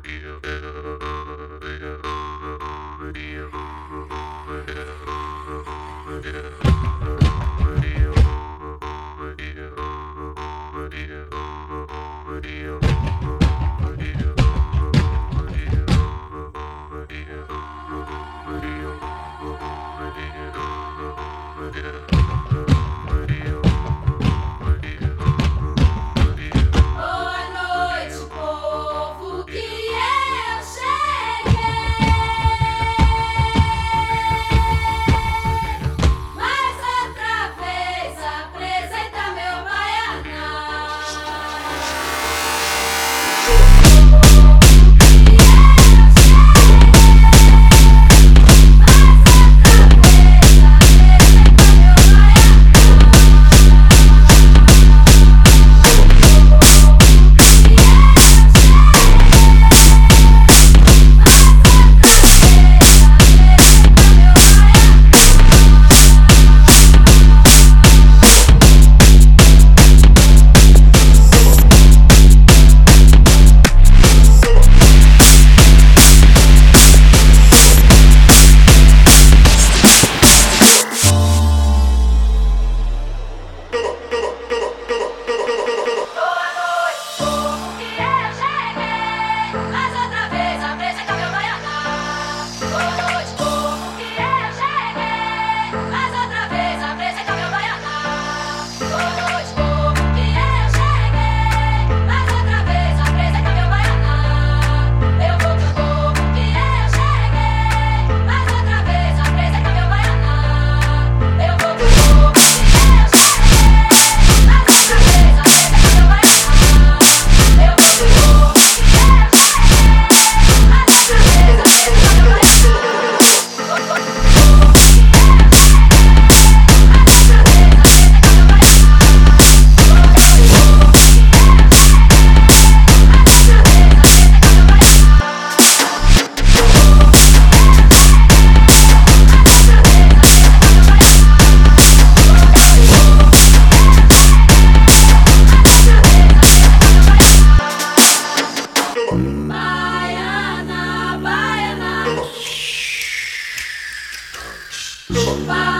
forgiven 出发